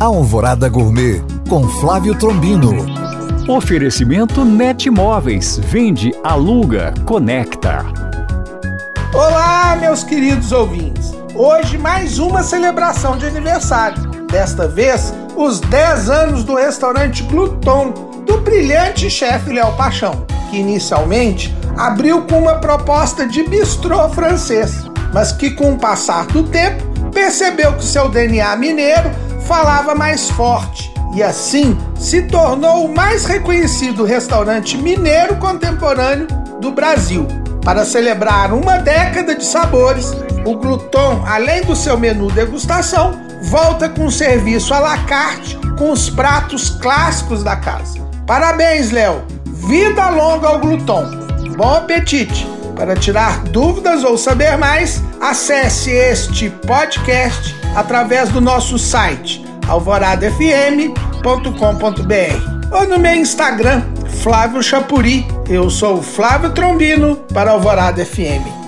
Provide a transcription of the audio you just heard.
Alvorada Gourmet com Flávio Trombino. Oferecimento Net Móveis. Vende, aluga, conecta. Olá, meus queridos ouvintes. Hoje mais uma celebração de aniversário. Desta vez, os 10 anos do restaurante Gluton, do brilhante chefe Léo Paixão, que inicialmente abriu com uma proposta de bistrô francês, mas que com o passar do tempo percebeu que seu DNA mineiro falava mais forte e assim se tornou o mais reconhecido restaurante mineiro contemporâneo do Brasil. Para celebrar uma década de sabores, o Gluton, além do seu menu degustação, volta com um serviço à la carte com os pratos clássicos da casa. Parabéns, Léo! Vida longa ao Gluton! Bom apetite! Para tirar dúvidas ou saber mais, acesse este podcast através do nosso site alvoradafm.com.br ou no meu Instagram, Flávio Chapuri. Eu sou o Flávio Trombino para Alvorada FM.